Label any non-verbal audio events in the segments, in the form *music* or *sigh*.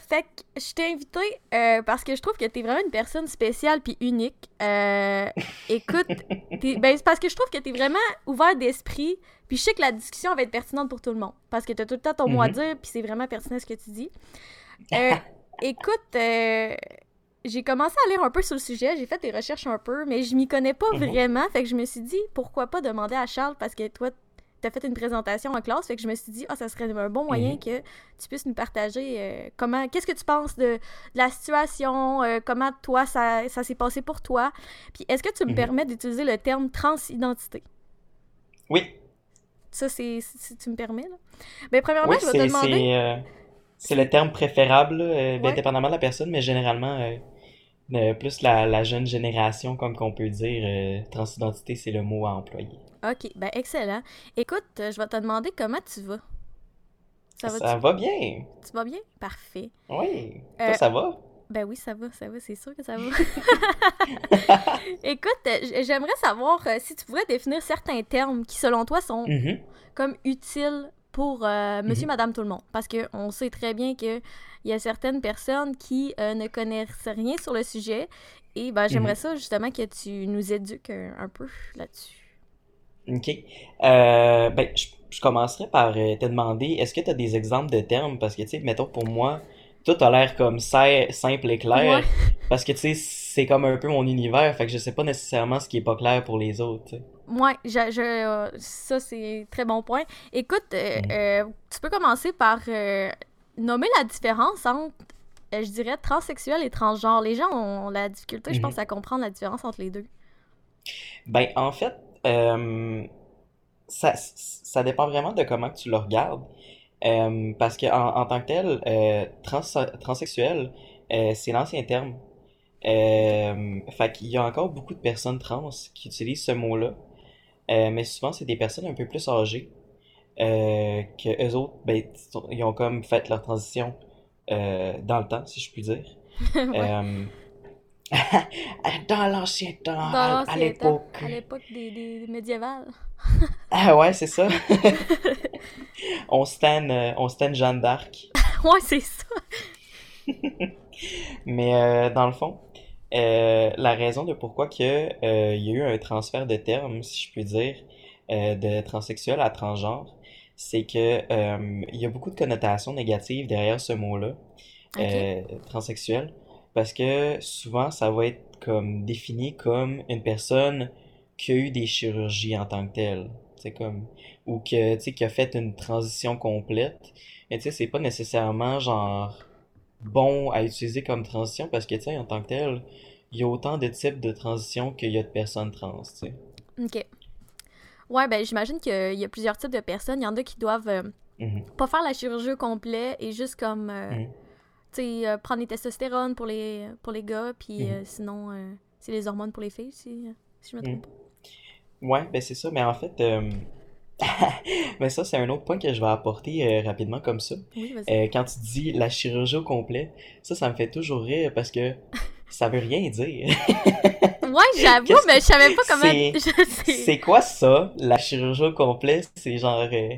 Fait que je t'ai invité euh, parce que je trouve que t'es vraiment une personne spéciale puis unique. Euh, écoute, *laughs* ben, c'est parce que je trouve que t'es vraiment ouvert d'esprit. Puis je sais que la discussion va être pertinente pour tout le monde. Parce que t'as tout le temps ton mot à Mhm. dire, puis c'est vraiment pertinent ce que tu dis. Euh, *laughs* écoute, j'ai commencé à lire un peu sur le sujet, j'ai fait des recherches un peu, mais je m'y connais pas Mhm. vraiment. Fait que je me suis dit, pourquoi pas demander à Charles, parce que toi, t'as fait une présentation en classe, fait que je me suis dit, ah, ça serait un bon moyen Mhm. que tu puisses nous partager euh, comment, qu'est-ce que tu penses de, de la situation, euh, comment toi, ça, ça s'est passé pour toi? Puis est-ce que tu me Mhm. permets d'utiliser le terme transidentité? Oui, Ça, c'est, si tu me permets, là. Ben, premièrement, oui, je vais te c'est demander... c'est, euh, c'est le terme préférable, euh, Ouais. indépendamment de la personne, mais généralement, plus la, la jeune génération, comme qu'on peut dire, transidentité, c'est le mot à employer. Ok, ben excellent. Écoute, euh, je vais te demander comment tu vas. Ça va, Ça va bien. tu vas bien? Parfait. Oui. Euh, Toi, ça va? Ben oui, ça va, ça va, c'est sûr que ça va. *laughs* *laughs* Écoute, euh, j'aimerais savoir euh, si tu pourrais définir certains termes qui, selon toi, sont Mhm. comme utiles pour euh, monsieur, Mhm. madame, tout le monde. Parce qu'on sait très bien qu'il y a certaines personnes qui euh, ne connaissent rien sur le sujet. Et ben, j'aimerais Mhm. ça, justement, que tu nous éduques un, un peu là-dessus. OK. Euh, ben, je, je commencerai par euh, te demander, est-ce que tu as des exemples de termes? Parce que, tu sais, mettons, pour moi, tout a l'air comme simple et clair. Ouais. Parce que, tu sais, c'est comme un peu mon univers. Fait que je sais pas nécessairement ce qui est pas clair pour les autres. Ouais, je, je- euh, ça c'est très bon point. Écoute, euh, euh, tu peux commencer par nommer la différence entre, je dirais, transsexuel et transgenre. Les gens ont la difficulté, je Mhm. pense, à comprendre la différence entre les deux. Ben, en fait, euh, ça, ça dépend vraiment de comment tu le regardes. Euh, parce que en, en tant que tel, euh, trans, transsexuel, euh, c'est l'ancien terme. Fait qu'il y a encore beaucoup de personnes trans qui utilisent ce mot-là. Mais souvent, c'est des personnes un peu plus âgées. Que eux autres, ben, ils ont comme fait leur transition dans le temps, si je puis dire. *laughs* Ouais. Dans l'ancien temps, Dans à, à l'ancien temps, l'époque. à l'époque des, des médiévales. *laughs* Ah ouais, c'est ça. *laughs* On stan, euh, on stan Jeanne d'Arc. *laughs* ouais, c'est ça. Mais euh, dans le fond, euh, la raison de pourquoi que, euh, il y a eu un transfert de termes, si je puis dire, de transsexuel à transgenre, c'est que il y a beaucoup de connotations négatives derrière ce mot-là, Ok. euh, transsexuel, parce que souvent ça va être comme défini comme une personne qui a eu des chirurgies en tant que telle, c'est comme ou que tu sais qui a fait une transition complète. Mais tu sais c'est pas nécessairement genre bon à utiliser comme transition parce que tu sais en tant que tel, il y a autant de types de transitions qu'il y a de personnes trans, tu sais. Ok. Ouais, ben j'imagine qu'il y a plusieurs types de personnes. Il y en a qui doivent euh, Mhm. pas faire la chirurgie au complet et juste comme euh, Mhm. Euh, prendre les testostérones pour les, pour les gars, puis Mhm. euh, sinon, euh, c'est les hormones pour les filles, si, euh, si je me trompe Ouais, ben c'est ça, mais en fait, *laughs* mais ça c'est un autre point que je vais apporter rapidement comme ça. Oui, vas-y. Quand tu dis la chirurgie au complet, ça, ça me fait toujours rire parce que ça veut rien dire. *laughs* ouais, j'avoue, mais je savais pas comment. c'est- *laughs* sais. Quoi ça, la chirurgie au complet? C'est genre... euh,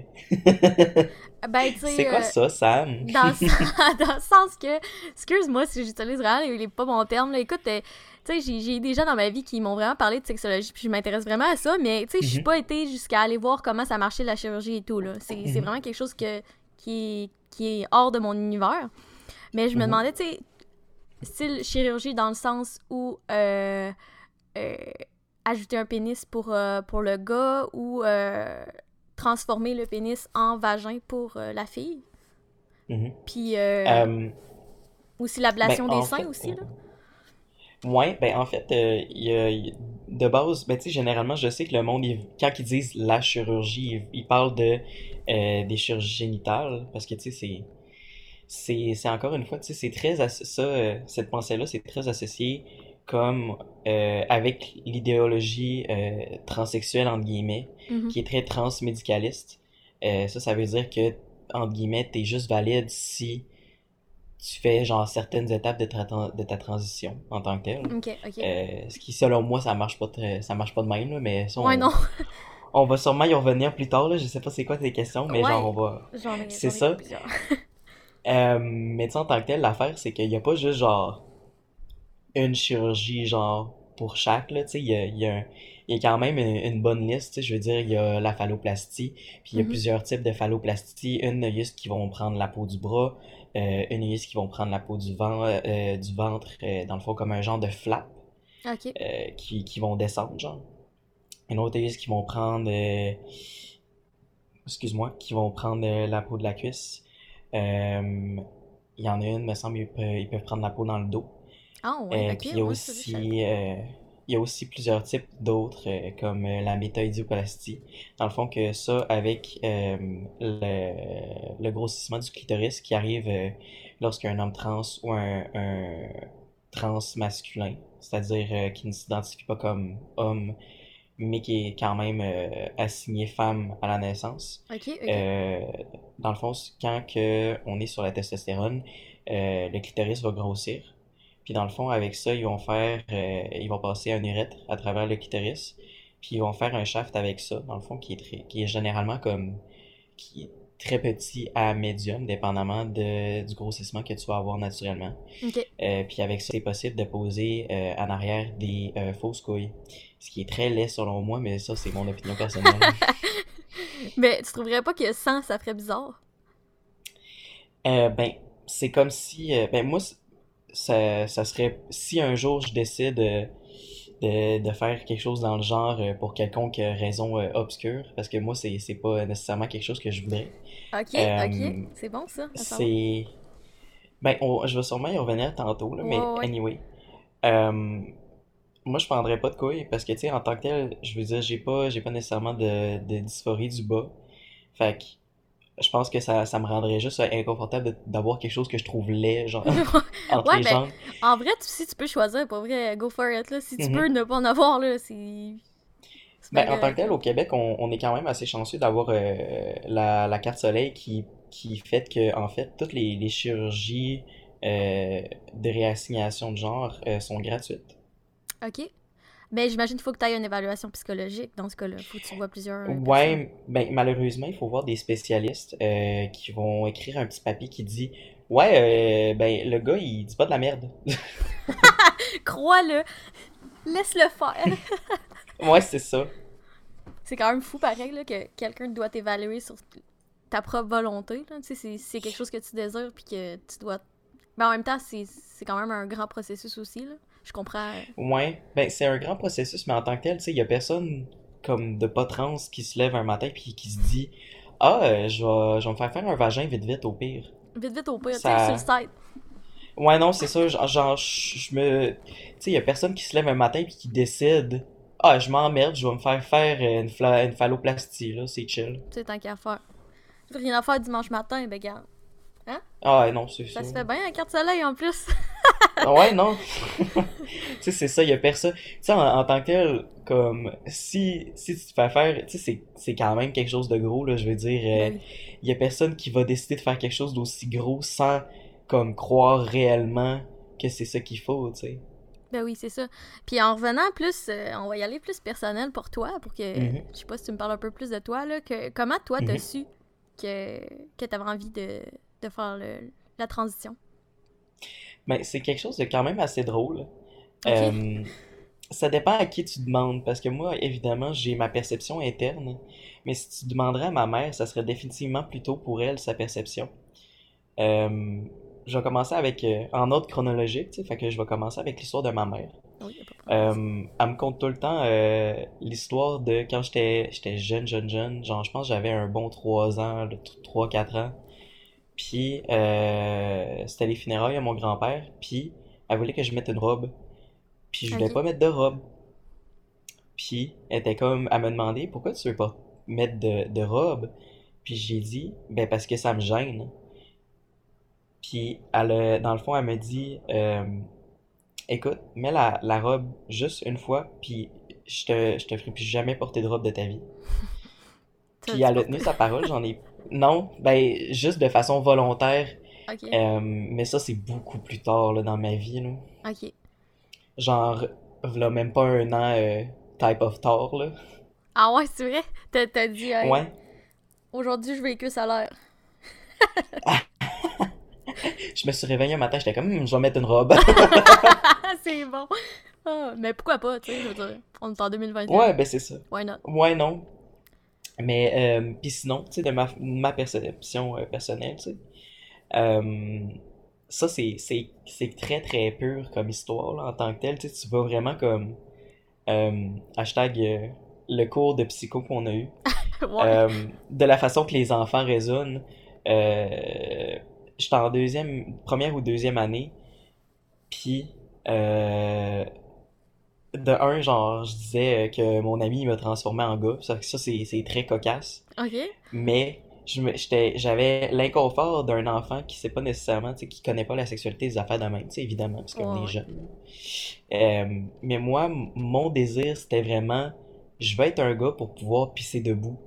Ben, tu sais. *laughs* C'est quoi euh, ça, Sam? dans, le sens- dans le sens que, excuse-moi si j'utilise vraiment les, pas bons termes, là. écoute, euh, tu sais, j'ai- j'ai des gens dans ma vie qui m'ont vraiment parlé de sexologie, puis je m'intéresse vraiment à ça, mais tu sais, je suis Mhm. pas été jusqu'à aller voir comment ça marchait la chirurgie et tout, là. C'est c'est Mhm. vraiment quelque chose que, qui, est, qui est hors de mon univers. Mais je me Mhm. demandais, tu sais, style chirurgie dans le sens où euh, euh, ajouter un pénis pour, euh, pour le gars ou transformer le pénis en vagin pour la fille. Mhm. Puis euh, Euh, aussi l'ablation ben, des seins fait, aussi, là. Ouais, ben en fait, il y a- il y a- de base, ben tu sais, généralement, je sais que le monde, il- quand ils disent la chirurgie, ils, parlent de des chirurgies génitales, parce que tu sais, c'est, c'est, encore une fois, tu sais, c'est très, ça, euh, cette pensée-là, c'est très associé comme euh, avec l'idéologie euh, transsexuelle, entre guillemets, Mhm. qui est très transmédicaliste. Euh, ça, ça veut dire que, entre guillemets, t'es juste valide si tu fais, genre, certaines étapes de ta, de ta transition en tant que telle. Ce qui, selon moi, ça marche pas très, ça marche pas de même, là, mais ça, on, ouais, non. *laughs* on va sûrement y revenir plus tard, là. Je sais pas c'est quoi tes questions, mais Ouais. genre, on va... C'est ça. *laughs* Euh, mais tu sais, en tant que tel, l'affaire, c'est qu'il n'y a pas juste genre une chirurgie genre pour chaque, là, tu sais, il y a, y a y quand même une, une bonne liste, tu sais, je veux dire, il y a la phalloplastie, puis il y a Mhm. plusieurs types de phalloplastie, une ceux qui vont prendre la peau du bras, euh, une ceux qui vont prendre la peau du vent, euh, du ventre, dans le fond comme un genre de flap, qui, qui vont descendre, genre. Une autre ceux qui vont prendre, excuse-moi, qui vont prendre la peau de la cuisse. Euh, il y en a une, me semble, ils peuvent, ils peuvent prendre la peau dans le dos. Ah, ouais, ok. puis il y a ouais, aussi, il y a aussi plusieurs types d'autres, euh, comme euh, la métaïdioplastie. Dans le fond, que ça, avec euh, le, le grossissement du clitoris qui arrive lorsqu'un homme trans ou un, un trans masculin, c'est-à-dire qui ne s'identifie pas comme homme, mais qui est quand même euh, assigné femme à la naissance. Euh, dans le fond, quand que on est sur la testostérone, euh, le clitoris va grossir. Puis dans le fond, avec ça, ils vont faire, euh, ils vont passer un urètre à travers le clitoris. Puis ils vont faire un shaft avec ça, dans le fond, qui est très, qui est généralement comme, qui est très petit à médium, dépendamment de, du grossissement que tu vas avoir naturellement. Puis avec ça, c'est possible de poser en arrière des fausses couilles. Ce qui est très laid selon moi, mais ça, c'est mon opinion personnelle. *laughs* Mais tu trouverais pas que sans, ça ferait bizarre? Euh, ben, c'est comme si, euh, ben moi, ça, ça serait, si un jour je décide euh, de, de faire quelque chose dans le genre pour quelconque raison obscure, parce que moi, c'est, c'est pas nécessairement quelque chose que je voudrais. Ok, ok. C'est bon, ça. C'est, ben, on- je vais sûrement y revenir tantôt, là, mais ouais. anyway. Moi, je prendrais pas de couilles, parce que, tu sais, en tant que tel, je veux dire, j'ai pas, j'ai pas nécessairement de, de dysphorie du bas. Fait que, je pense que ça, ça me rendrait juste inconfortable d'avoir quelque chose que je trouve laid, genre, *laughs* entre Ouais, les ben, jambes. En vrai, tu, si tu peux choisir, pour vrai, go for it, là. Si tu Mhm. peux ne pas en avoir, là, c'est... Ben, en tant que tel, au Québec, on, on est quand même assez chanceux d'avoir euh, la, la carte soleil qui, qui fait que, en fait, toutes les, les chirurgies euh, de réassignation de genre euh, sont gratuites. Ok. Ben, j'imagine qu'il faut que tu aies une évaluation psychologique dans ce cas-là. Faut que tu vois plusieurs. Ouais, ben, malheureusement, il faut voir des spécialistes euh, qui vont écrire un petit papier qui dit Ouais, euh, ben, le gars, il dit pas de la merde. *laughs* *laughs* Crois-le! Laisse-le faire! *laughs* Ouais, c'est ça. c'est quand même fou, pareil, là, que quelqu'un doit t'évaluer sur ta propre volonté, là. Tu sais, c'est- c'est quelque chose que tu désires, puis que tu dois... Mais en même temps, c'est c'est quand même un grand processus aussi, là. Je comprends... Ouais, ben, c'est un grand processus, mais en tant que tel, tu sais, il y a personne comme de pas trans qui se lève un matin puis qui se dit Ah, euh, je vais, je vais me faire faire un vagin vite vite au pire. Vite, vite, au pire, tu Ça- sais, sur le site. Ouais, non, c'est ça, genre, genre, je me. Tu sais, il y a personne qui se lève un matin puis qui décide Ah, je m'emmerde, je vais me faire faire une, fla- une phalloplastie, là, c'est chill. Tu sais, tant qu'à faire. Rien à faire dimanche matin, ben, garde. Ah, non, c'est Ça ça. se fait bien, la carte soleil, en plus. *laughs* Ah Ouais, non. tu sais, c'est ça, il y a personne. Tu sais, en, en tant que tel, comme, si, si tu te fais faire, tu sais, c'est, c'est quand même quelque chose de gros, là, je veux dire, euh, il y a personne qui va décider de faire quelque chose d'aussi gros sans, comme, croire réellement que c'est ça qu'il faut, tu sais. Ben oui, c'est ça. Puis en revenant plus, euh, on va y aller plus personnel pour toi, pour que, Mhm. je sais pas si tu me parles un peu plus de toi, là, que, comment toi t'as Mhm. su que, que t'avais envie de, de faire le- la transition? Mais c'est quelque chose de quand même assez drôle. Euh, ça dépend à qui tu demandes, parce que moi, évidemment, j'ai ma perception interne, mais si tu demanderais à ma mère, ça serait définitivement plutôt pour elle, sa perception. Euh, je vais commencer avec, euh, en ordre chronologique, tu sais, fait que je vais commencer avec l'histoire de ma mère. Oui. Euh, elle me conte tout le temps l'histoire de quand j'étais j'étais jeune, jeune, jeune, genre je pense que j'avais un bon 3 ans, 3-4 ans. Puis euh, c'était les funérailles à mon grand-père, puis elle voulait que je mette une robe. Puis je voulais pas mettre de robe. Puis elle était comme, elle me demandait pourquoi tu veux pas mettre de, de robe? Puis j'ai dit, ben parce que ça me gêne. Puis elle, a- dans le fond, elle me dit, euh, écoute, mets la, la robe juste une fois, puis je te, je te ferai plus jamais porter de robe de ta vie. *laughs* Puis elle a tenu sa parole, j'en ai... Non, ben juste de façon volontaire, euh, mais ça c'est beaucoup plus tard là, dans ma vie, là. ok. Genre, v'là même pas un an, euh, type of tard, là. Ah ouais, c'est vrai? T'as t'as dit, hey, Ouais. aujourd'hui je vais que salaire. je me suis réveillé un matin, j'étais comme, Hum, je vais mettre une robe. *laughs* c'est bon. Ah, mais pourquoi pas, tu sais, je veux dire. On est en 2021. Ouais, ben c'est ça. Why not? Ouais, non. Mais, euh, puis sinon, tu sais, de ma, ma perception euh, personnelle, tu sais, euh, ça, c'est, c'est, c'est très, très pur comme histoire, là, en tant que tel. Tu sais, tu vas vraiment comme, euh, hashtag, le cours de psycho qu'on a eu. *laughs* ouais. De la façon que les enfants raisonnent. J'étais en deuxième, première ou deuxième année, puis de un, genre, je disais que mon ami m'a transformé en gars, ça, ça c'est c'est très cocasse, Ok. mais je me, j'étais, j'avais l'inconfort d'un enfant qui sait pas nécessairement, tu sais, qui connaît pas la sexualité des affaires de même, tu sais, évidemment, parce qu'on est jeune. Euh, mais moi, mon désir, c'était vraiment, je veux être un gars pour pouvoir pisser debout.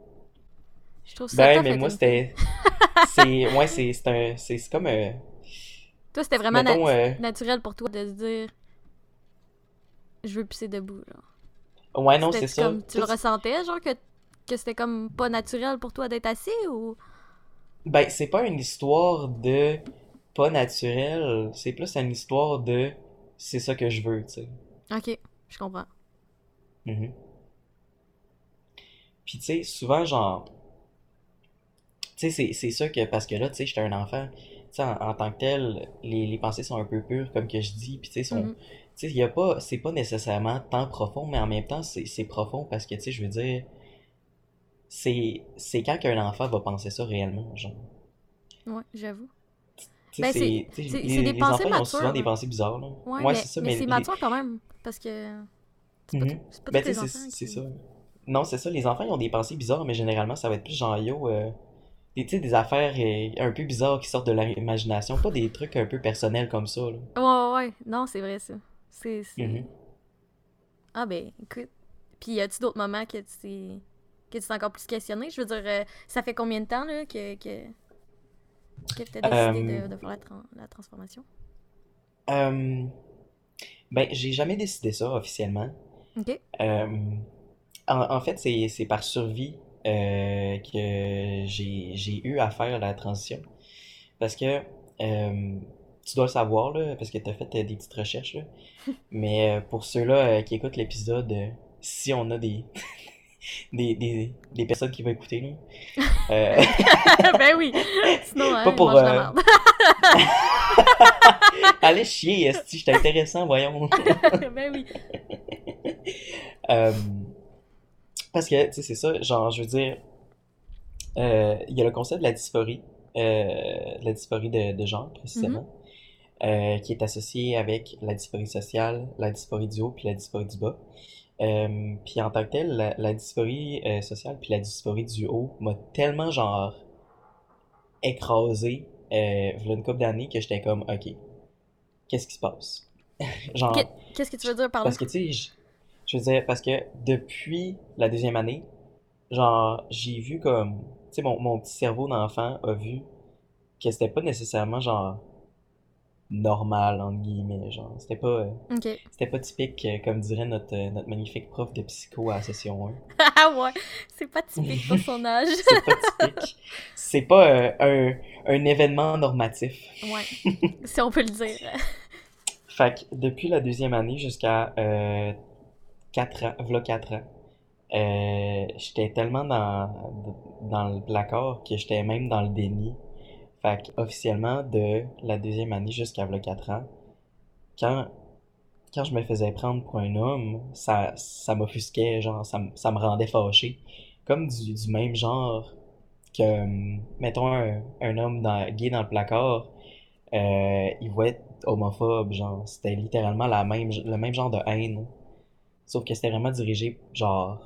Je trouve ça Ben, mais moi, c'était. *laughs* C'est. Ouais, c'est c'est un. C'est c'est comme. euh, Toi, c'était vraiment Mettons. nat- euh, naturel pour toi de se dire je veux pisser debout, genre. Ouais, non, c'est ça. comme tu le ressentais, genre que, que c'était comme pas naturel pour toi d'être assis ou? Ben, c'est pas une histoire de pas naturel, c'est plus une histoire de c'est ça que je veux, tu sais. Ok, je comprends. Mhm. Puis, tu sais, souvent, genre. Tu sais, c'est ça que. Parce que là, tu sais, j'étais un enfant. Tu sais, en, en tant que tel, les, les pensées sont un peu pures, comme que je dis. Puis, tu sais, sont. Mhm. Tu sais, il y a pas. C'est pas nécessairement tant profond, mais en même temps, c'est c'est profond parce que, tu sais, je veux dire. C'est c'est quand qu'un enfant va penser ça réellement, genre. Ouais, j'avoue. Ben, c'est. des pensées ont souvent des pensées bizarres, là. Ouais, c'est ça, mais mais c'est les- mature quand même parce que c'est pas, tout- c'est pas Ben, tous les tu sais, enfants c'est c'est qui... ça. Non, c'est ça, les enfants, ils ont des pensées bizarres, mais généralement, ça va être plus genre, yo, euh, des, tu sais, des affaires euh, un peu bizarres qui sortent de l'imagination, pas des trucs un peu personnels comme ça, là. Ouais, ouais, ouais. Non, c'est vrai, ça. C'est... Mhm. Ah ben, écoute. Puis y a-tu d'autres moments que tu t'es... que tu t'es encore plus questionné? Je veux dire, euh, ça fait combien de temps, là, que... que... que t'as décidé Euh, de, de faire la, tran- la transformation? Euh, ben, j'ai jamais décidé ça officiellement. Ok. Euh, en, en fait, c'est, par survie euh, que j'ai, j'ai eu à faire la transition. Parce que tu dois le savoir, là, parce que tu as fait euh, des petites recherches. Là. *laughs* Mais euh, pour ceux-là euh, qui écoutent l'épisode, si on a des, *laughs* des, des, des personnes qui vont écouter, là, *laughs* ben oui! Sinon, hein, Pas pour, la allez chier, esti, j'étais intéressant, voyons. ben oui. Parce que, tu sais, c'est ça, genre, je veux dire, il y a le concept de la dysphorie, euh, la dysphorie de, de genre, précisément, euh, qui est associé avec la dysphorie sociale, la dysphorie du haut, puis la dysphorie du bas. Euh, puis en tant que tel, la, la dysphorie euh, sociale, puis la dysphorie du haut m'a tellement, genre, écrasé, euh, v'là une couple d'années, que j'étais comme, ok, qu'est-ce qui se passe? *laughs* Genre, Qu'est- Qu'est-ce que tu veux dire par là? parce que, tu sais, je, je veux dire, parce que depuis la deuxième année, genre, j'ai vu comme, tu sais, mon, mon petit cerveau d'enfant a vu que c'était pas nécessairement, genre, normal, entre guillemets, genre, c'était pas, euh, Ok. c'était pas typique, euh, comme dirait notre, euh, notre magnifique prof de psycho à la session 1. *laughs* Ah ouais! C'est pas typique pour son âge. *laughs* C'est pas typique. C'est pas euh, un, un événement normatif. ouais. *laughs* Si on peut le dire. Fait que depuis la deuxième année jusqu'à euh, 4 ans, v'là 4 ans, euh, j'étais tellement dans, dans le placard que j'étais même dans le déni. Fait officiellement, de la deuxième année jusqu'à v'là 4 ans, quand, quand je me faisais prendre pour un homme, ça, ça m'offusquait, genre, ça, me- ça me rendait fâché. Comme du, du même genre que, mettons, un, un homme dans, gay dans le placard, euh, il va être homophobe, genre, c'était littéralement la même, le même genre de haine. Sauf que c'était vraiment dirigé, genre,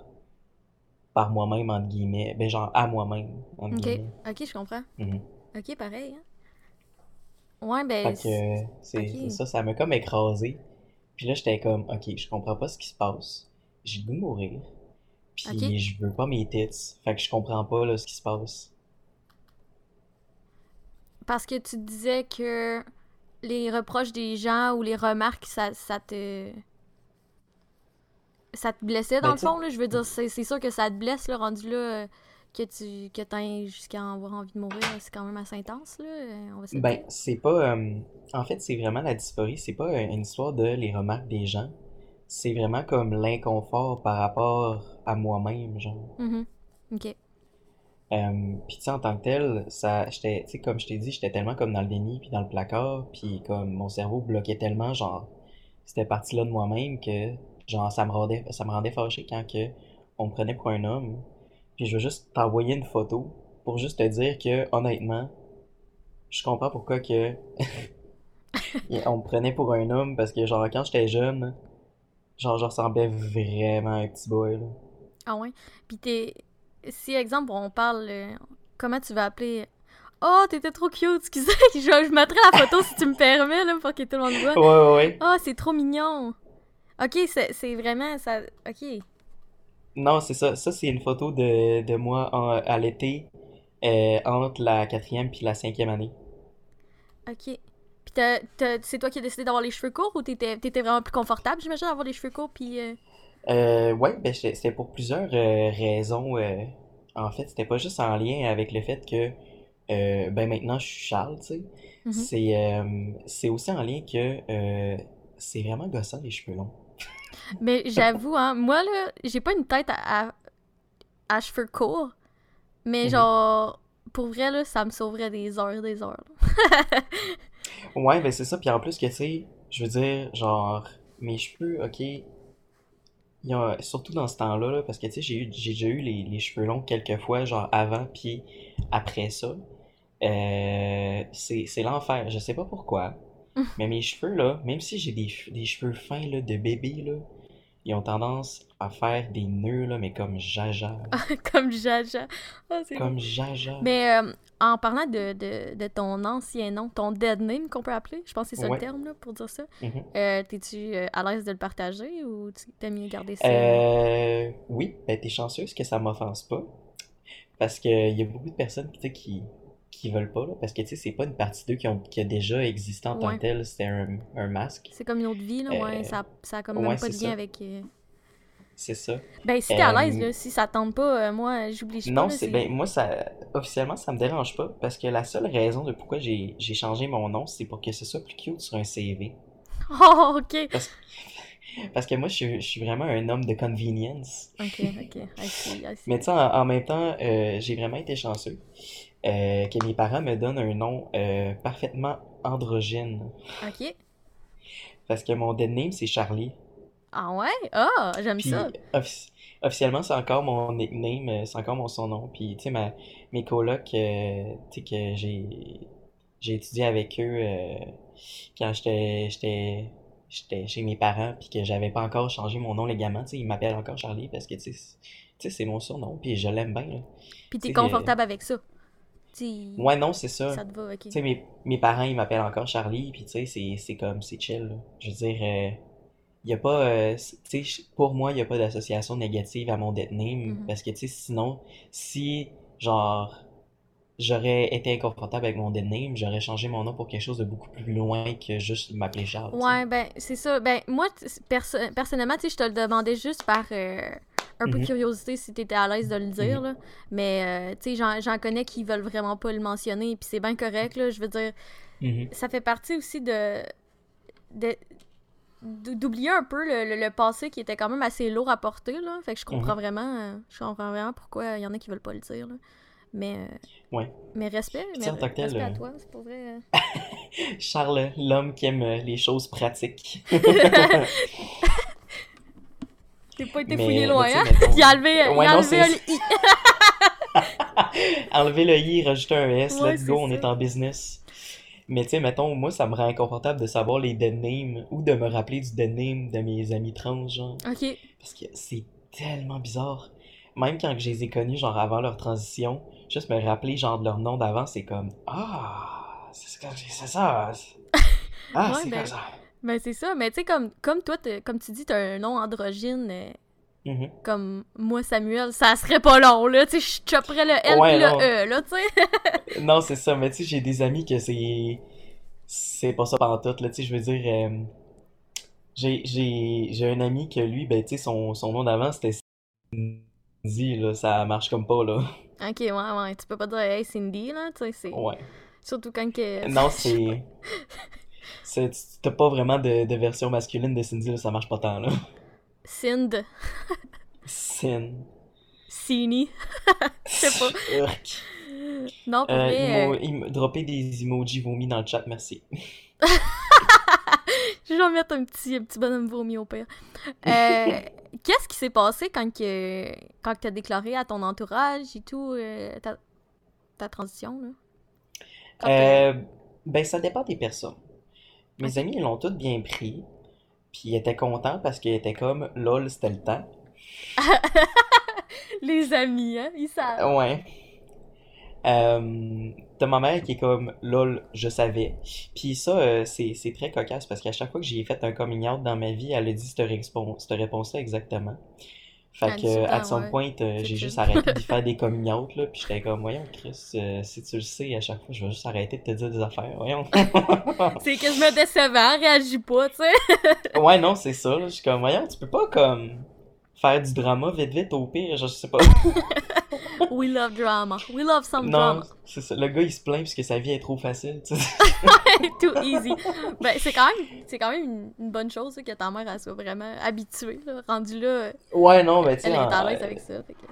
par moi-même, entre guillemets. Ben, genre, à moi-même, entre Ok. guillemets. Ok, je comprends. Mhm. Ok, pareil. Hein? Ouais, ben. Fait que, c'est ça, ça m'a comme écrasé. Puis là, j'étais comme, ok, je comprends pas ce qui se passe. J'ai le goût de mourir. Puis je veux pas mes tits. Fait que je comprends pas, là, ce qui se passe. Parce que tu disais que les reproches des gens ou les remarques, ça, ça te. Ça te blessait dans Ben, le fond, là? Je veux dire, c'est sûr que ça te blesse, là, rendu là, euh, que tu que t'aies jusqu'à avoir envie de mourir, c'est quand même assez intense, là. euh, On va Ben, c'est pas. euh, en fait, c'est vraiment la dysphorie. C'est pas une histoire de les remarques des gens. C'est vraiment comme l'inconfort par rapport à moi-même, genre. Mhm. Ok. Euh, puis tu sais, en tant que tel, ça, j'étais, tu sais, comme je t'ai dit, j'étais tellement comme dans le déni, puis dans le placard, puis comme mon cerveau bloquait tellement, genre, cette partie-là de moi-même que, genre, ça me rendait, ça me rendait fâché quand que on me prenait pour un homme. Puis je veux juste t'envoyer une photo pour juste te dire que, honnêtement, je comprends pourquoi que *laughs* on me prenait pour un homme, parce que, genre, quand j'étais jeune, genre, je ressemblais vraiment à un petit boy, là. Ah ouais? Puis t'es. Si, exemple, on parle. euh, comment tu vas appeler. Oh, t'étais trop cute, excusez. *laughs* je, je mettrai la photo si tu me permets, là, pour que tout le monde voit. Ouais, ouais, ouais. Oh, c'est trop mignon. Ok, c'est vraiment. ça. Ok. Non, c'est ça. Ça, c'est une photo de, de moi en- à l'été, euh, entre la quatrième puis la cinquième année. Ok. Puis t'as- t'as- c'est toi qui as décidé d'avoir les cheveux courts ou t'étais t'étais vraiment plus confortable, j'imagine, d'avoir les cheveux courts, puis. euh, Euh, ouais, ben c'était pour plusieurs euh, raisons. euh, en fait, c'était pas juste en lien avec le fait que, euh, ben maintenant, je suis Charles, tu sais. mhm. C'est euh, c'est aussi en lien que euh, c'est vraiment gossant les cheveux longs. Mais j'avoue, hein, moi, là, j'ai pas une tête à, à, à cheveux courts, mais Mhm. genre, pour vrai, là, ça me sauverait des heures, des heures. *laughs* Ouais, ben c'est ça. Puis en plus que, tu sais, je veux dire, genre, mes cheveux, ok, il y a, surtout dans ce temps-là, là, parce que, tu sais, j'ai déjà eu les, les cheveux longs quelques fois, genre avant puis après ça. Euh, c'est, l'enfer. Je sais pas pourquoi. Mais mes cheveux, là, même si j'ai des, des cheveux fins, là, de bébé, là, ils ont tendance à faire des nœuds, là, mais comme jaja. *laughs* Comme Jaja. Ah, Comme jaja. Mais euh, en parlant de, de, de ton ancien nom, ton dead name qu'on peut appeler, je pense que c'est ça Ouais. le terme là, pour dire ça. Mhm. Euh, T'es-tu euh, à l'aise de le partager ou t'aimes mieux garder ça? Euh, oui, ben t'es chanceuse que ça m'offense pas? Parce que il y a beaucoup de personnes qui, qui veulent pas, là, parce que tu sais, c'est pas une partie d'eux qui, ont, qui a déjà existé en tant Ouais. que tel, c'était un, un masque. C'est comme une autre vie, là, ouais. Euh, Ça, ça a comme ouais, même pas de lien ça. avec. euh, C'est ça. Ben, si t'es à l'aise, Euh, là, si ça tente pas, moi, j'oublie pas. Non, c'est ben moi ça officiellement ça me dérange pas parce que la seule raison de pourquoi j'ai j'ai changé mon nom, c'est pour que ce soit plus cute sur un CV. *laughs* Oh, ok. Parce, parce que moi je suis, je suis vraiment un homme de convenience. Ok, ok. I see, I *laughs* see. Mais tu sais, en, en même temps, euh, j'ai vraiment été chanceux euh, que mes parents me donnent un nom euh, parfaitement androgyne. Ok. Parce que mon dead name, c'est Charlie. Ah ouais? Ah, j'aime Puis ça. offici- officiellement, c'est encore mon nickname, euh, c'est encore mon surnom. Puis tu sais, mes colocs, euh, tu sais, que j'ai j'ai étudié avec eux euh, quand j'étais chez mes parents, puis que j'avais pas encore changé mon nom légalement. Tu sais, ils m'appellent encore Charlie parce que tu sais, c'est- mon surnom, puis je l'aime bien, là. Puis t'es confortable avec ça. Tu... Ouais, non, c'est ça. Ça te va, ok. Tu sais, mes, mes parents, ils m'appellent encore Charlie, puis tu sais, c'est, comme, c'est chill, là. Je veux dire, euh, y a pas, euh, tu sais, pour moi, il y a pas d'association négative à mon dead name, Mhm. parce que, tu sais, sinon, si, genre, j'aurais été inconfortable avec mon dead name, j'aurais changé mon nom pour quelque chose de beaucoup plus loin que juste m'appeler Charles. Ouais, ben, c'est ça. Ben, moi, perso- personnellement, tu sais, je te le demandais juste par euh, un peu Mhm. curiosité si t'étais à l'aise de le dire, Mhm. là. Mais, euh, tu sais, j'en, j'en connais qui veulent vraiment pas le mentionner, puis c'est bien correct, là. Je veux dire, Mhm. ça fait partie aussi de. d'oublier un peu le, le- le passé qui était quand même assez lourd à porter, là. Fait que je comprends Mhm. vraiment, euh, je comprends vraiment pourquoi il y en a qui veulent pas le dire, là. Mais, euh, Ouais. mais respect, mais respect à toi, c'est pour vrai. *laughs* Charles, l'homme qui aime les choses pratiques. *laughs* *laughs* T'es pas été Mais- fouillé loin, hein? mettons- *laughs* Il a enlevé, Ouais, il a non, enlevé c'est- un i. *laughs* Enlever le i, rajouter un s, Ouais, let's go, on ça. est en business. Mais tu sais, mettons, moi, ça me rend inconfortable de savoir les dead names ou de me rappeler du dead name de mes amis trans, genre. Ok. Parce que c'est tellement bizarre. Même quand je les ai connus, genre avant leur transition, juste me rappeler, genre, de leur nom d'avant, c'est comme Ah, c'est ça, c'est ça. *laughs* Ah, c'est ben- comme ça? Ben c'est ça, mais tu sais, comme, comme toi, comme tu dis, t'as un nom androgyne, euh, Mhm. comme moi, Samuel, ça serait pas long, là, tu sais, je chopperais le L Ouais, puis le. E, là, tu sais. *laughs* Non, c'est ça, mais tu sais, j'ai des amis que c'est. C'est pas ça pantoute, là, tu sais, je veux dire. euh, J'ai, j'ai, j'ai un ami que lui, ben, tu sais, son, son nom d'avant, c'était Cindy, là, ça marche comme pas, là. Ok, ouais, ouais. Tu peux pas dire Hey Cindy, là. Tu sais, c'est. Ouais. Surtout quand que. Non, c'est. *laughs* T'as pas vraiment de, de version masculine de Cindy, là, ça marche pas tant, là. Sind. Sin. Cini. Je sais pas. Non, pour Euh, vrai. euh, dropper des emojis vomis dans le chat, merci. *laughs* Je vais en mettre un petit, un petit bonhomme vomi au pire. Euh, *laughs* Qu'est-ce qui s'est passé quand que quand tu as déclaré à ton entourage et tout euh, ta, ta transition là? Ben, ça dépend des personnes. Mes amis, ils l'ont toutes bien pris. Puis ils étaient contents parce qu'ils étaient comme, lol, c'était le temps. *laughs* Les amis, hein, ils savent. Ouais. Euh, t'as ma mère qui est comme, lol, je savais. Puis ça, euh, c'est, c'est très cocasse parce qu'à chaque fois que j'ai fait un coming out dans ma vie, elle a dit cette, réponse, cette réponse-là exactement. Fait que, temps, some ouais. point, euh, j'ai juste arrêté d'y faire *laughs* des coming out, là. Puis j'étais comme, voyons, Chris, euh, si tu le sais à chaque fois, je vais juste arrêter de te dire des affaires, voyons. *laughs* C'est que je me décevant, réagis pas, tu sais. Ouais, non, c'est ça. là. Je suis comme, voyons, tu peux pas comme faire du drama vite vite au pire, je sais pas. *laughs* We love drama. We love some Non, drama. c'est ça. Le gars, il se plaint parce que sa vie est trop facile, tu sais. *laughs* Too easy. Ben, c'est quand même, c'est quand même une, une bonne chose que ta mère elle soit vraiment habituée, là. Rendue là, Ouais, non, ben, tu sais, elle est à l'aise avec ça. fait que- tu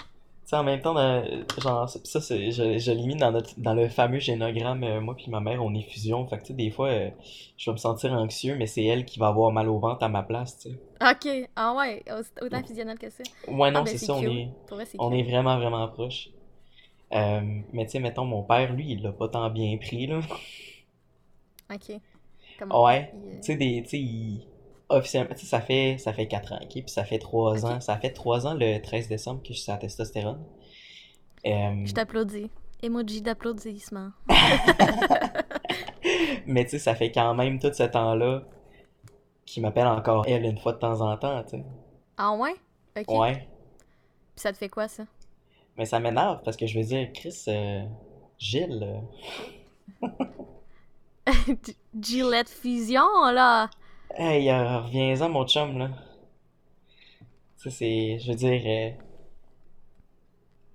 sais, en même temps, dans- genre, ça, c'est, je, je l'ai mis dans, notre, dans le fameux génogramme, euh, moi puis ma mère, on est fusion. Fait que, tu sais, des fois, euh, je vais me sentir anxieux, mais c'est elle qui va avoir mal au ventre à ma place, tu sais. Ok, ah ouais, au- autant fusionnel que ça. Ouais, non, Ah, ben, c'est ça, on est, vrai, on est vraiment, vraiment proches. Euh, mais tu sais, mettons, mon père, lui, il l'a pas tant bien pris, là. Ok. Comment? Ouais. il, Tu sais, des, tu sais, il- officiellement, ça fait, ça fait 4 ans, ok? Puis ça fait 3 Ok. ans, ça fait 3 ans le 13 décembre que je suis à testostérone. Euh, Je t'applaudis. Emoji d'applaudissement. *laughs* *laughs* mais tu sais, ça fait quand même tout ce temps-là qu'il m'appelle encore elle une fois de temps en temps, tu sais. Ah ouais? Ok. Ouais. Puis ça te fait quoi, ça? Mais ça m'énerve parce que je veux dire, Chris, euh, Gilles, euh, *laughs* Gillette Fusion, là! Hey, euh, reviens-en, mon chum, là. Ça, c'est, je veux dire,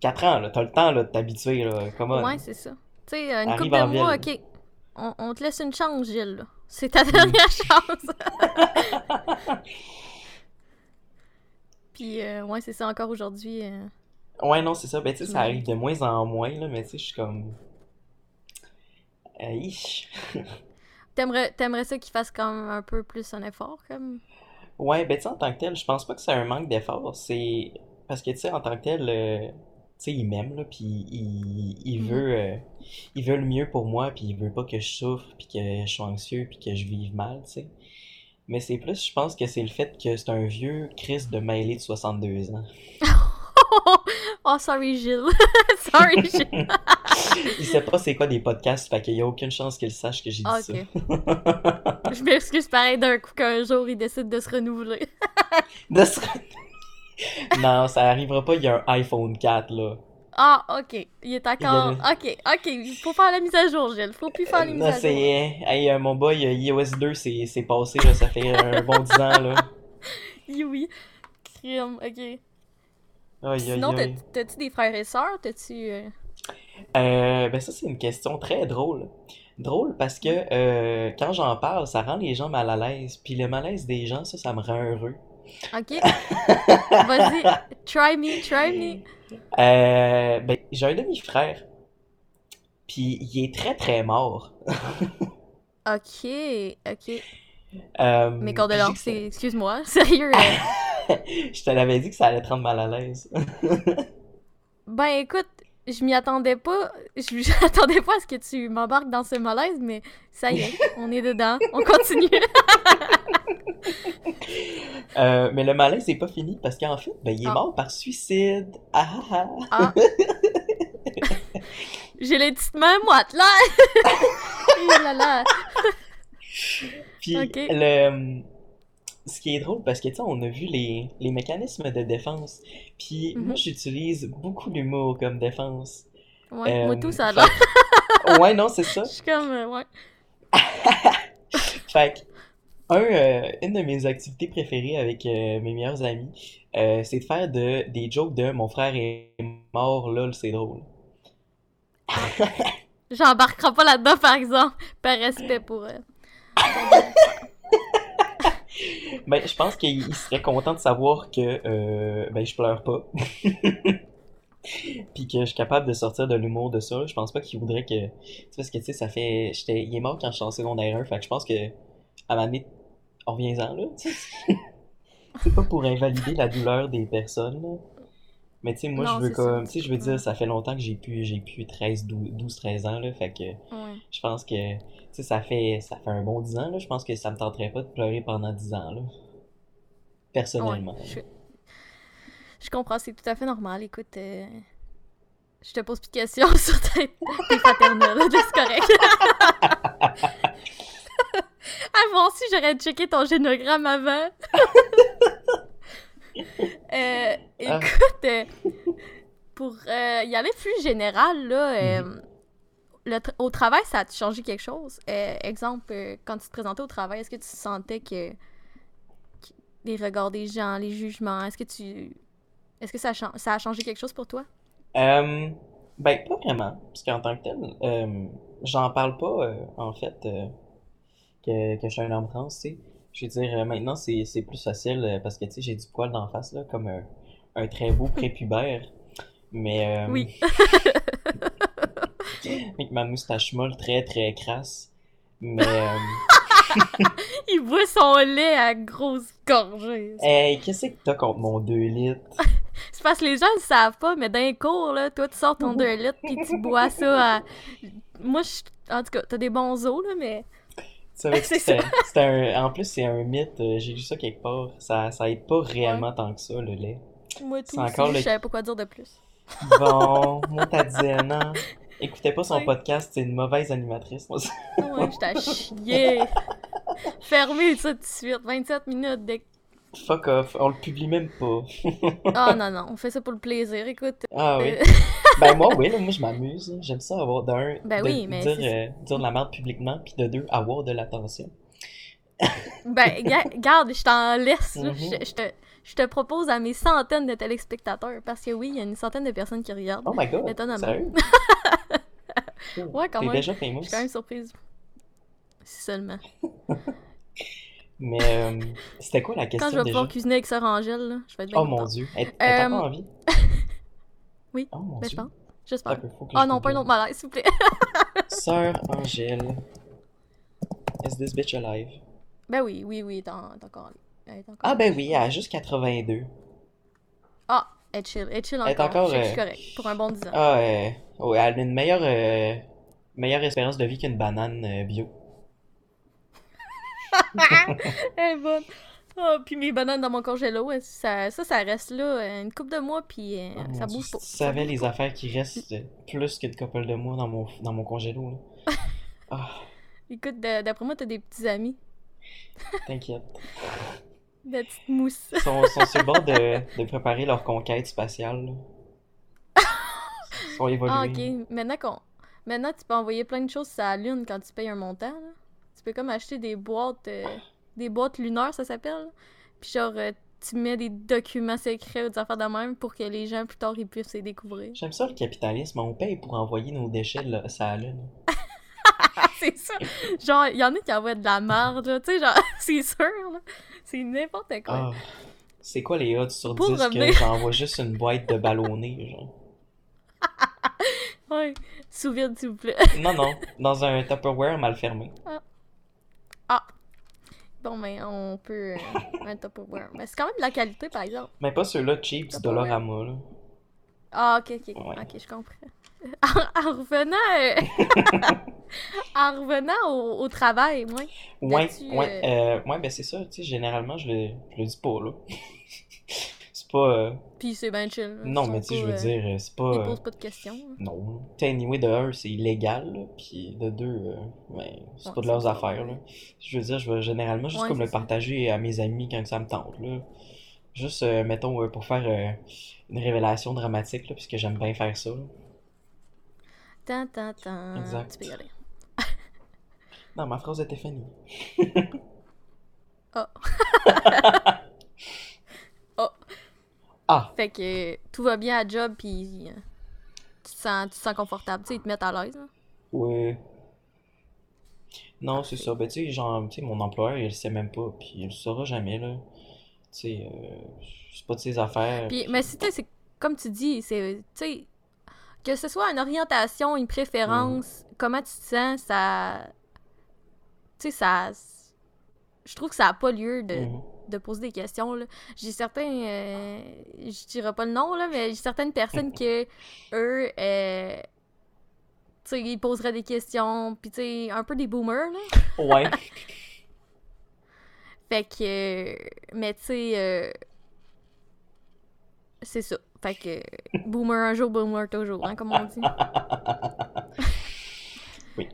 4 ans, là, t'as le temps, là, de t'habituer, là, comment? Ouais, c'est ça. Tu sais, euh, une couple de mois, ville. ok. On, on te laisse une chance, Gilles, là. C'est ta dernière *laughs* chance. *laughs* Puis, euh, ouais, c'est ça encore aujourd'hui. euh, Ouais, non, c'est ça. Ben, tu sais, ça arrive de moins en moins, là, mais tu sais, je suis comme. Euh, ish. *laughs* T'aimerais, t'aimerais ça qu'il fasse même un peu plus un effort, comme? Ouais, ben, tu sais, en tant que tel, je pense pas que c'est un manque d'effort. C'est. Parce que, tu sais, en tant que tel, euh, tu sais, il m'aime, là, puis il, il Mhm. veut. euh, il veut le mieux pour moi, puis il veut pas que je souffre, puis que je sois anxieux, puis que je vive mal, tu sais. Mais c'est plus, je pense que c'est le fait que c'est un vieux Chris de mêlé de 62 ans. *laughs* oh, sorry, Gilles. *laughs* sorry, Gilles. *laughs* *laughs* Il sait pas c'est quoi des podcasts, fait qu'il y a aucune chance qu'il sache que j'ai dit ça. Je m'excuse pareil d'un coup qu'un jour il décide de se renouveler. *laughs* De se- *laughs* Non, ça arrivera pas, il y a un iPhone 4 là. Ah, ok. Il est encore. Il y Ok, ok. Il faut faire la mise à jour, Gilles. Faut plus faire les mises Non, à jour. Hey, euh, mon boy, euh, iOS 2, c'est passé, là, ça fait un bon 10 ans, là. Oui, oui. Crime, ok. Aïe, Sinon, t'as-tu des frères et sœurs? T'as-tu. Euh, ben, ça, c'est une question très drôle. Drôle parce que euh, quand j'en parle, ça rend les gens mal à l'aise. Puis le malaise des gens, ça, ça me rend heureux. Ok. Vas-y. Try me, try me. Euh, ben, j'ai un demi-frère. Puis il est très, très mort. *laughs* Ok, ok. Euh, Mes condoléances, c'est- excuse-moi. *laughs* Sérieux. euh, *laughs* Je te l'avais dit que ça allait te rendre mal à l'aise. Ben écoute, je m'y attendais pas. Je *laughs* m'y attendais pas à ce que tu m'embarques dans ce malaise, mais ça y est, *laughs* on est dedans. On continue. Euh, mais le malaise n'est pas fini parce qu'en fait, ben, il est Ah. mort par suicide. Ah ah ah. Ah. *laughs* J'ai les petites mains moites là. Là là. Puis le ce qui est drôle parce que tu sais on a vu les, les mécanismes de défense. Puis moi Mhm. j'utilise beaucoup l'humour comme défense. Ouais, moi Euh, tout ça a fait-. Ouais non c'est ça. *laughs* Je suis comme euh, ouais. *laughs* Fait que, un, euh, une de mes activités préférées avec mes meilleurs amis, c'est de faire de, des jokes de mon frère est mort, lol, c'est drôle. J'embarquerai pas là-dedans, par exemple, par respect pour... *laughs* Ben, je pense qu'il il serait content de savoir que euh, ben, je pleure pas. *laughs* Puis que je suis capable de sortir de l'humour de ça. Je pense pas qu'il voudrait que. Tu sais, parce que tu sais, ça fait. J'étais... Il est mort quand je suis en secondaire 1. Fait que je pense que. À ma donné, on revient-en là. *laughs* C'est pas pour invalider la douleur des personnes. là. Mais tu sais, moi, Non, je veux comme. Tu sais, je veux Ouais. dire, ça fait longtemps que j'ai pu, j'ai pu 13, 12, 13 ans. Là, fait que Ouais. je pense que. Tu sais, ça fait, ça fait un bon 10 ans. Là, je pense que ça me tenterait pas de pleurer pendant 10 ans. Là. Personnellement. Ouais, je... je comprends, c'est tout à fait normal. Écoute, euh, je te pose plus de questions *laughs* sur tes, tes paternels, là, c'est correct. *laughs* ah, moi aussi, j'aurais checké ton génogramme avant. *laughs* Euh, écoute, euh, pour euh, y aller plus général, là, euh, le tra- au travail, ça a changé quelque chose? Euh, exemple, euh, quand tu te présentais au travail, est-ce que tu sentais que, que les regards des gens, les jugements, est-ce que tu... Est-ce que ça a, chan- ça a changé quelque chose pour toi? Euh, ben, pas vraiment. Parce qu'en tant que tel, euh, j'en parle pas, en fait, que, que je suis un homme trans, tu sais. Je veux dire, maintenant, c'est, c'est plus facile parce que, tu sais, j'ai du poil d'en face, là, comme un, un très beau prépubère. Mais, Oui. *laughs* *laughs* avec ma moustache molle très, très crasse. Mais, euh, *laughs* Il boit son lait à grosse gorgée. *laughs* hey, qu'est-ce que t'as contre mon 2 litres? C'est parce que les gens le savent pas, mais d'un cours, là, toi, tu sors ton 2 litres puis tu bois ça à... Moi, je... En tout cas, t'as des bons os, là, mais... C'est un, en plus, c'est un mythe, euh, j'ai lu ça quelque part. Ça, ça aide pas réellement tant que ça, le lait. Moi, tout aussi, encore le- je savais pas quoi dire de plus. Bon, moi t'as dit non. Écoutez pas son podcast, c'est une mauvaise animatrice. moi. Ouais, j'étais à chier. Fermez ça tout de suite. 27 minutes de... Fuck off, on le publie même pas. Ah non, non, on fait ça pour le plaisir, écoute. Ah oui. Euh, Ben moi oui, là, moi je m'amuse. J'aime ça avoir d'un Ben de oui, mais dire, euh, dire de la merde publiquement, puis de deux avoir de l'attention. Ben, ga- garde, je t'en laisse. Mhm. Je, je te, je te propose à mes centaines de téléspectateurs, parce que oui, il y a une centaine de personnes qui regardent. Oh my god, Étonnamment. sérieux? *laughs* Ouais, quand T'es même. déjà Je famous. suis quand même surprise. Si seulement. *laughs* Mais euh, c'était quoi la Quand je question vais déjà? pouvoir cuisiner avec Sœur Angèle, là, je vais être bien Oh mon contente. dieu, elle, elle est Euh, encore en vie? *laughs* oui, Oh mon Ben, je dieu. pense. J'espère. Que Oh je non, pas un autre malaise, s'il vous plaît. *laughs* Sœur Angèle. Is this bitch alive? ben oui, oui, oui, est encore encore Ah en ben oui, elle a juste 82. Ah, elle chill. Elle chill Elle est encore. encore, Je que je suis euh, correct. Pour un bon 10 ans. Ah, euh, ouais, elle a une meilleure, euh, meilleure espérance de vie qu'une banane euh, bio. *laughs* Elle est bonne. Ah, puis mes bananes dans mon congélo, ça, ça, ça reste là euh, une coupe de mois, puis euh, Oh mon ça bouge pas. tu savais les affaires qui restent euh, plus qu'une couple de mois dans mon, dans mon congélo, là. *laughs* Ah, Écoute, d'après moi, t'as des petits amis. t'inquiète. *laughs* Des petites mousses. Ils sont, sont sur le bord de, de préparer leur conquête spatiale, là. Ils sont évolués. Ah, ok. Maintenant, qu'on... Maintenant, tu peux envoyer plein de choses sur la Lune quand tu payes un montant. là. Tu peux comme acheter des boîtes, euh, des boîtes lunaires, ça s'appelle. Puis genre, euh, tu mets des documents secrets ou des affaires de même pour que les gens plus tard ils puissent les découvrir. J'aime ça le capitalisme, on paye pour envoyer nos déchets là, sur la lune. Ah, *laughs* c'est ça! Genre, il y en a qui envoient de la merde. Tu sais, genre, *laughs* c'est sûr, là. C'est n'importe quoi. Ah, c'est quoi les odds sur Pour 10 que j'envoie juste une boîte de ballonnés, genre? Ouais. Sous vide, s'il vous plaît. *laughs* Non, non, dans un Tupperware mal fermé. Bon, mais on peut. Euh, un Tupperware. Mais c'est quand même de la qualité, par exemple. Mais pas ceux-là cheap du. Dollarama, là. Ah, ok, ok. Ouais. Ok, je comprends. En, *laughs* en revenant. euh, *laughs* en revenant au, au travail, moi. Ouais, ouais, euh, ouais, ben c'est ça, tu sais, généralement, je le, je le dis pas, là. C'est pas... euh, Puis c'est bien chill. là. Non, mais tu sais, je veux dire, euh, c'est pas... Ils euh, posent pas de questions. là. Non. Anyway, de un, c'est illégal, là, puis de deux, euh, ben, c'est Ouais, pas de leurs affaires, là. Je veux dire, je vais généralement juste Ouais, comme le ça. partager à mes amis quand ça me tente, là. Juste, euh, mettons, pour faire une révélation dramatique, là, puisque j'aime bien faire ça, là. Tan, tan, tan. Exact. Tu peux y aller. Non, ma phrase était finie. *laughs* Oh. *laughs* Ah, Fait que tout va bien à job, puis euh, tu te sens, tu te sens confortable, tu sais, ils te mettent à l'aise. hein. Ouais. Non, c'est ça. Ben, tu sais, genre, tu sais, mon employeur, il le sait même pas, puis il le saura jamais, là. Tu sais, euh, c'est pas de ses affaires. Puis, mais c'est, tu sais, c'est comme tu dis, c'est, tu sais, que ce soit une orientation, une préférence, comment tu te sens, ça, tu sais, ça, je trouve que ça a pas lieu de, Mhm. De poser des questions. J'ai certains, euh, je dirais pas le nom, là, mais j'ai certaines personnes que, *laughs* eux, euh, tu sais, ils poseraient des questions, puis tu sais, un peu des boomers, là. Ouais. *laughs* Fait que. Mais tu sais. euh, C'est ça. Fait que. Boomer un jour, boomer toujours, hein, comme on dit. *laughs* Oui.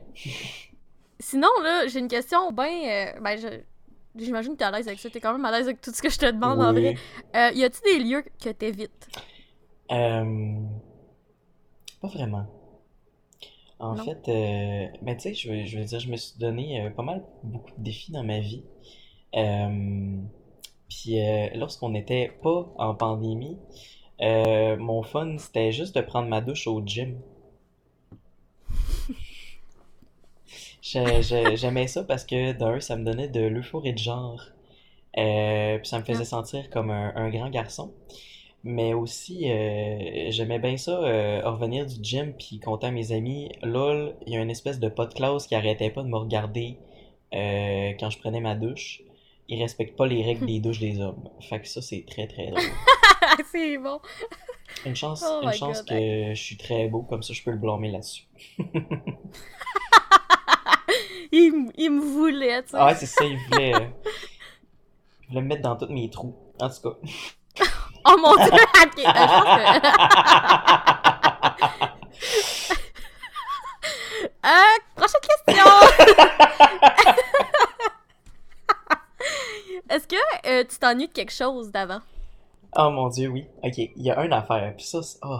Sinon, là, j'ai une question ben. ben, je- J'imagine que t'es à l'aise avec ça. T'es quand même à l'aise avec tout ce que je te demande, en vrai. Euh, y a-tu des lieux que t'évites? Euh, pas vraiment. En Non? fait, euh, ben, tu sais, je veux, je veux dire, je me suis donné euh, pas mal beaucoup de défis dans ma vie. Puis lorsqu'on n'était pas en pandémie, mon fun, c'était juste de prendre ma douche au gym. J'ai- j'ai- J'aimais ça parce que d'un, ça me donnait de l'euphorie de genre. Euh, puis ça me faisait Ah. sentir comme un, un grand garçon. Mais aussi, euh, j'aimais bien ça, euh, revenir du gym puis compter à mes amis. Lol, il y a une espèce de pote Klaus qui arrêtait pas de me regarder quand je prenais ma douche. Il respecte pas les règles des douches des hommes. Fait que ça, c'est très très drôle. *laughs* c'est bon. Une chance, Oh une chance God. que je suis très beau, comme ça je peux le blâmer là-dessus. *laughs* Il, me voulait, tu sais. Ah ouais, c'est ça, il voulait, euh, *laughs* il voulait me mettre dans tous mes trous. En tout cas. Oh mon dieu! *laughs* Ok, euh, je pense que. *laughs* Euh, prochaine question! Est-ce que euh, tu t'ennuies de quelque chose d'avant? Oh mon Dieu, oui. Ok, il y a une affaire. Puis ça, c'est- oh.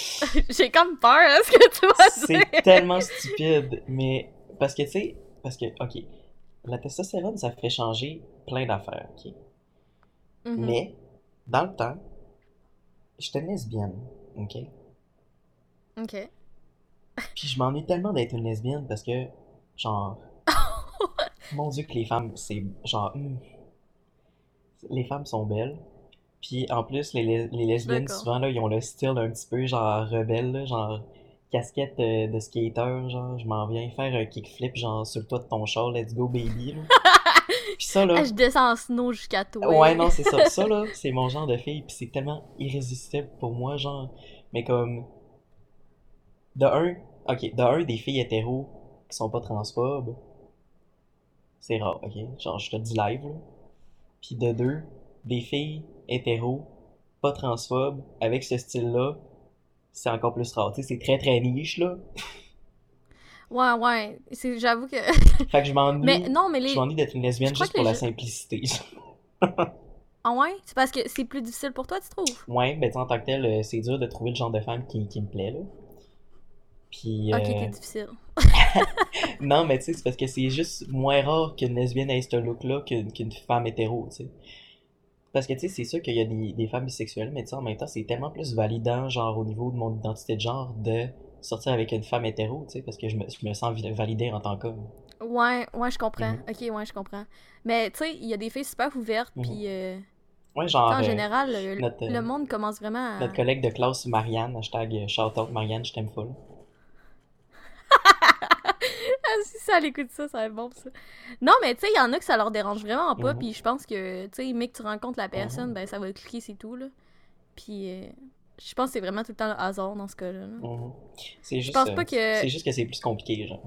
*laughs* J'ai comme peur, hein, ce que tu vas dire. C'est tellement stupide, mais parce que tu sais, parce que ok, la testostérone ça fait changer plein d'affaires, ok? Mhm. Mais dans le temps, j'étais lesbienne, ok? Ok. Puis je m'ennuie tellement d'être une lesbienne parce que genre, *laughs* mon Dieu que les femmes c'est genre, hmm. les femmes sont belles. Puis en plus les, les, les lesbiennes souvent là ils ont le style un petit peu genre rebelle, là, genre casquette euh, de skater, genre je m'en viens faire un kickflip genre sur le toit de ton char, let's go baby. Là. *laughs* Puis ça là, Ah, je descends en snow jusqu'à toi. ouais non c'est ça, ça là c'est mon genre de fille puis c'est tellement irrésistible pour moi genre, mais comme de un, ok de un des filles hétéros qui sont pas transphobes, c'est rare, ok, genre je te dis live là. Puis de deux, des filles hétéros pas transphobes avec ce style-là, c'est encore plus rare. Tu sais, c'est très très niche là. *laughs* Ouais, ouais. C'est- J'avoue que. *laughs* Fait que je m'ennuie. Mais non, mais les. Je m'ennuie d'être une lesbienne juste pour les la simplicité. *laughs* Ah ouais? C'est parce que c'est plus difficile pour toi, tu trouves? Ouais, ben tu sais, en tant que tel, euh, c'est dur de trouver le genre de femme qui, qui me plaît là. Puis Ok, euh, t'es difficile. non, mais tu sais, c'est parce que c'est juste moins rare qu'une lesbienne ait ce look-là qu'une qu'une femme hétéro, tu sais. Parce que tu sais, c'est sûr qu'il y a des, des femmes bisexuelles, mais tu sais, en même temps, c'est tellement plus validant, genre au niveau de mon identité de genre, de sortir avec une femme hétéro, tu sais, parce que je me, je me sens vi- validé en tant qu'homme. Ouais, ouais, je comprends. Mhm. Ok, ouais, je comprends. Mais tu sais, il y a des filles super ouvertes, Mhm. puis euh, Ouais, genre, en euh, général, le, notre, euh, le monde commence vraiment à. notre collègue de classe, Marianne, hashtag euh, shoutout Marianne, je t'aime full. Ah, si ça, elle écoute ça, ça va être bon ça. Non, mais tu sais, il y en a que ça leur dérange vraiment pas, Mhm. puis je pense que, tu sais, mais que tu rencontres la personne, Mhm. ben ça va cliquer, c'est tout, là. Puis euh, je pense que c'est vraiment tout le temps le hasard dans ce cas-là. là. Mhm. C'est Je juste, pense euh, pas que. c'est juste que c'est plus compliqué, genre.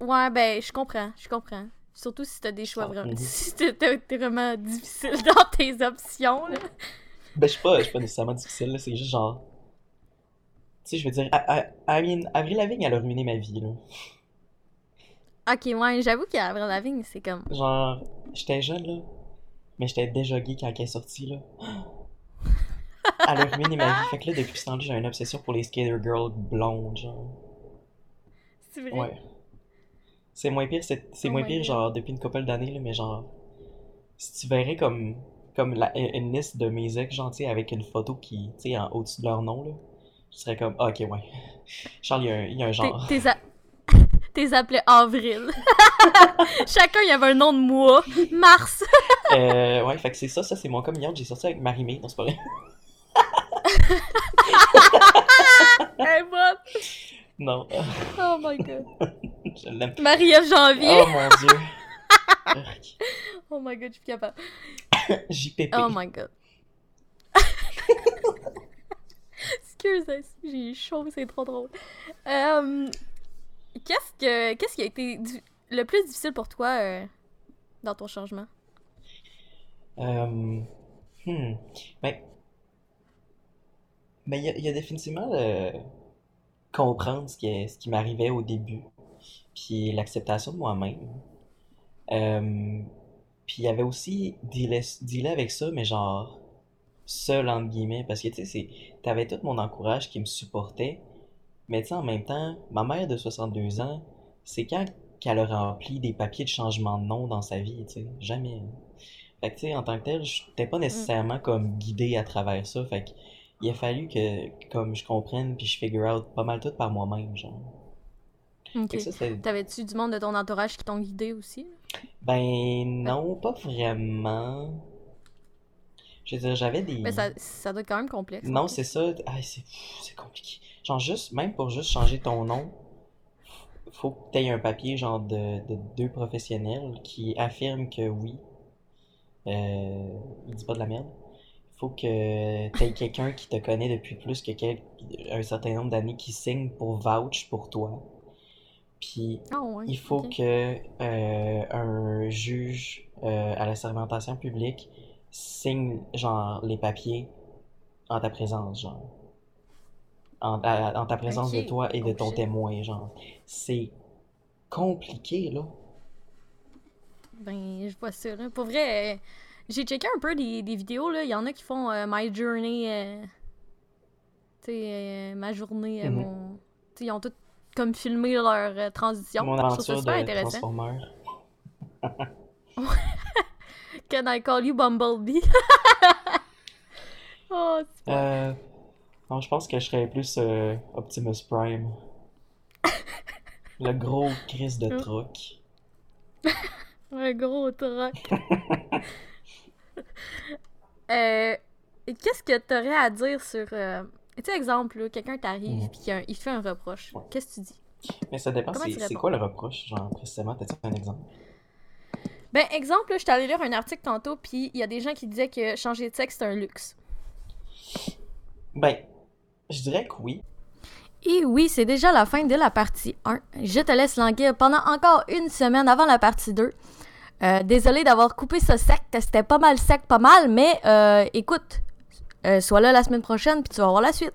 Ouais, ben, je comprends, je comprends. Surtout si t'as des choix vraiment. *laughs* Si t'es vraiment difficile *laughs* dans tes options, là. Ben, je suis pas, je suis pas nécessairement difficile, là, c'est juste genre. Tu sais, je veux dire, Avril Lavigne, elle a ruiné ma vie, là. Ok, ouais, j'avoue qu'Avril Lavigne, c'est comme. Genre, j'étais jeune, là, mais j'étais déjà gay quand elle est sortie, là. *laughs* Elle a ruiné ma vie. Fait que là, depuis ce temps-là, j'ai une obsession pour les skater girls blondes, genre. C'est vrai? Ouais. C'est moins pire, c'est c'est Oh moins pire, God. genre, depuis une couple d'années, là, mais genre, si tu verrais comme comme la, une liste de mes ex gentils avec une photo qui, tu sais, en au-dessus de leur nom, là. Je serais comme, ah, ok, ouais. *laughs* Charles, il y a un, genre. A... *laughs* T'es appelé Avril. *laughs* Chacun, il y avait un nom de mois. Mars. *laughs* euh, ouais, fait que c'est ça, ça c'est mon communion. J'ai sorti avec Marie-Mé, non, c'est pas vrai. hey. Non. Oh my god. Je l'aime. Marie-Ève Janvier. Oh mon dieu. oh my god, je suis capable. JPP. Oh my god. Excusez, j'ai chaud, c'est trop drôle. Euh, qu'est-ce que qu'est-ce qui a été le plus difficile pour toi euh, dans ton changement? Euh, hmm. Ben, ben, il y a, il y a définitivement le- comprendre ce qui, ce qui m'arrivait au début, puis l'acceptation de moi-même. Euh, puis il y avait aussi dealer, dealer avec ça, mais genre seul entre guillemets, parce que tu sais, t'avais tout mon encourage qui me supportait, mais tu sais, en même temps, ma mère de 62 ans, c'est quand qu'elle a rempli des papiers de changement de nom dans sa vie, tu sais, jamais. Fait que tu sais, en tant que tel, j'étais pas nécessairement comme guidé à travers ça, fait que il a fallu que comme je comprenne puis je figure out pas mal tout par moi-même, genre. Ok. Fait que ça, c'est T'avais-tu du monde de ton entourage qui t'ont guidé aussi? Ben non, pas vraiment. Je veux dire, j'avais des... Mais ça, ça doit être quand même complexe. Non, c'est ça. Ah, c'est c'est compliqué. Genre juste, même pour juste changer ton nom, faut que tu aies un papier genre de, de deux professionnels qui affirment que oui, euh, il dit pas de la merde. Faut que tu aies quelqu'un qui te connaît depuis plus que quel- un certain nombre d'années qui signe pour vouch pour toi. Puis Ah il faut que euh, un juge euh, à la sermentation publique signe genre les papiers en ta présence, genre. En, à- en ta présence de toi et de ton témoin, genre. C'est compliqué, là. Ben, je vois ça, là. Pour vrai, euh, j'ai checké un peu des, des vidéos, là. Il y en a qui font euh, My Journey, euh, tu sais, ma journée, Mhm. mon... Ils ont tout comme filmé leur transition. Mon Je trouve ça aventure super de intéressant. *laughs* Can I call you Bumblebee? *laughs* oh, c'est pas... Non, je pense que je serais plus euh, Optimus Prime. Le gros Chris de Hein? truck. *laughs* Un gros truc. *laughs* euh, Qu'est-ce que t'aurais à dire sur... euh, Tu sais, exemple, quelqu'un t'arrive puis qu'il il fait un reproche. Ouais. Qu'est-ce que tu dis? Mais ça dépend, c'est tu c'est quoi le reproche, genre, précisément, t'as-tu un exemple? Ben, exemple, je suis allée lire un article tantôt, puis il y a des gens qui disaient que changer de sexe, c'est un luxe. Ben, je dirais que oui. Et oui, c'est déjà la fin de la partie 1. Je te laisse languir pendant encore une semaine avant la partie 2. Euh, désolé d'avoir coupé ça sec, c'était pas mal sec, pas mal, mais euh, écoute, euh, sois là la semaine prochaine, puis tu vas voir la suite.